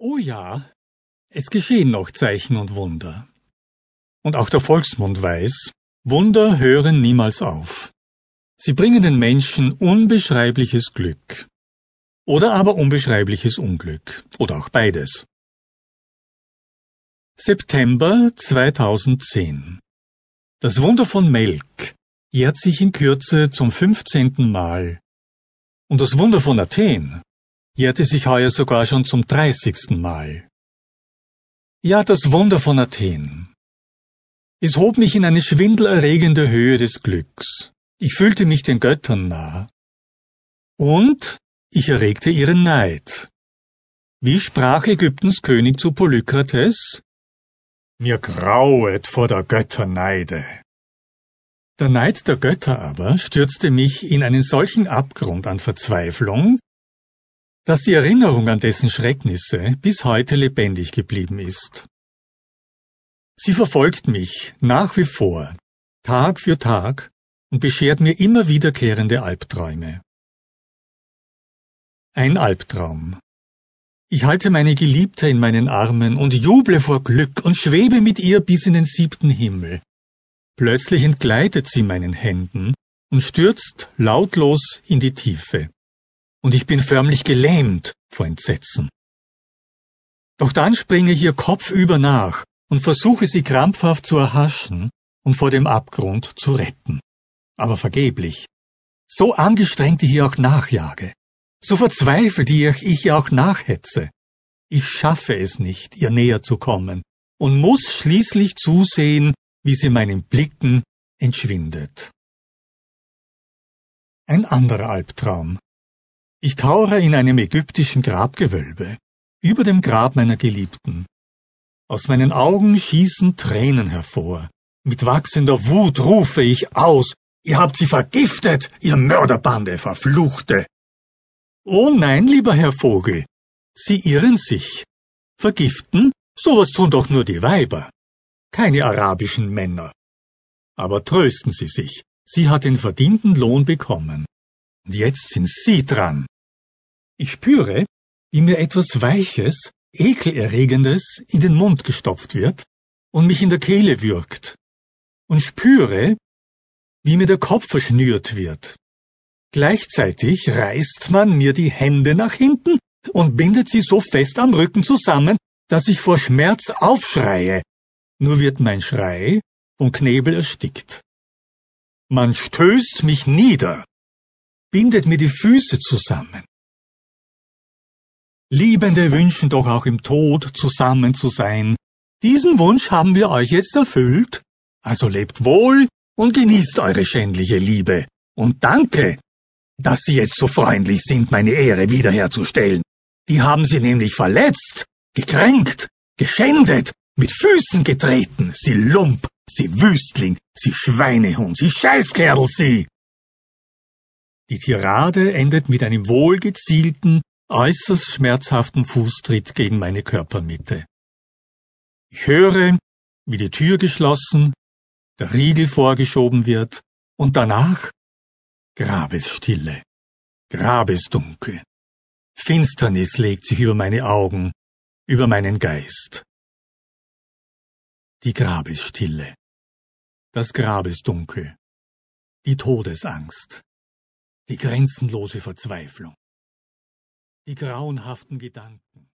Oh ja, es geschehen noch Zeichen und Wunder. Und auch der Volksmund weiß, Wunder hören niemals auf. Sie bringen den Menschen unbeschreibliches Glück. Oder aber unbeschreibliches Unglück. Oder auch beides. September 2010 Das Wunder von Melk jährt sich in Kürze zum fünfzehnten Mal. Und das Wunder von Athen jährte sich heuer sogar schon zum dreißigsten Mal. Ja, das Wunder von Athen. Es hob mich in eine schwindelerregende Höhe des Glücks. Ich fühlte mich den Göttern nah. Und ich erregte ihren Neid. Wie sprach Ägyptens König zu Polykrates? Mir grauet vor der Götter Neide. Der Neid der Götter aber stürzte mich in einen solchen Abgrund an Verzweiflung, dass die Erinnerung an dessen Schrecknisse bis heute lebendig geblieben ist. Sie verfolgt mich nach wie vor, Tag für Tag, und beschert mir immer wiederkehrende Albträume. Ein Albtraum. Ich halte meine Geliebte in meinen Armen und juble vor Glück und schwebe mit ihr bis in den siebten Himmel. Plötzlich entgleitet sie meinen Händen und stürzt lautlos in die Tiefe und ich bin förmlich gelähmt vor Entsetzen. Doch dann springe ich ihr kopfüber nach und versuche sie krampfhaft zu erhaschen und vor dem Abgrund zu retten. Aber vergeblich. So angestrengt ich ihr auch nachjage, so verzweifelt ich ihr auch nachhetze. Ich schaffe es nicht, ihr näher zu kommen und muss schließlich zusehen, wie sie meinen Blicken entschwindet. Ein anderer Albtraum. Ich kauere in einem ägyptischen Grabgewölbe, über dem Grab meiner Geliebten. Aus meinen Augen schießen Tränen hervor. Mit wachsender Wut rufe ich aus, ihr habt sie vergiftet, ihr Mörderbande, verfluchte. Oh nein, lieber Herr Vogel, Sie irren sich. Vergiften? Sowas tun doch nur die Weiber. Keine arabischen Männer. Aber trösten Sie sich, sie hat den verdienten Lohn bekommen. Und jetzt sind Sie dran. Ich spüre, wie mir etwas Weiches, Ekelerregendes in den Mund gestopft wird und mich in der Kehle würgt. Und spüre, wie mir der Kopf verschnürt wird. Gleichzeitig reißt man mir die Hände nach hinten und bindet sie so fest am Rücken zusammen, dass ich vor Schmerz aufschreie. Nur wird mein Schrei vom Knebel erstickt. Man stößt mich nieder bindet mir die Füße zusammen. Liebende wünschen doch auch im Tod zusammen zu sein. Diesen Wunsch haben wir euch jetzt erfüllt. Also lebt wohl und genießt eure schändliche Liebe. Und danke, dass Sie jetzt so freundlich sind, meine Ehre wiederherzustellen. Die haben Sie nämlich verletzt, gekränkt, geschändet, mit Füßen getreten, Sie Lump, Sie Wüstling, Sie Schweinehund, Sie Scheißkerl, Sie! Die Tirade endet mit einem wohlgezielten, äußerst schmerzhaften Fußtritt gegen meine Körpermitte. Ich höre, wie die Tür geschlossen, der Riegel vorgeschoben wird und danach Grabesstille, Grabesdunkel. Finsternis legt sich über meine Augen, über meinen Geist. Die Grabesstille, das Grabesdunkel, die Todesangst die grenzenlose Verzweiflung, die grauenhaften Gedanken.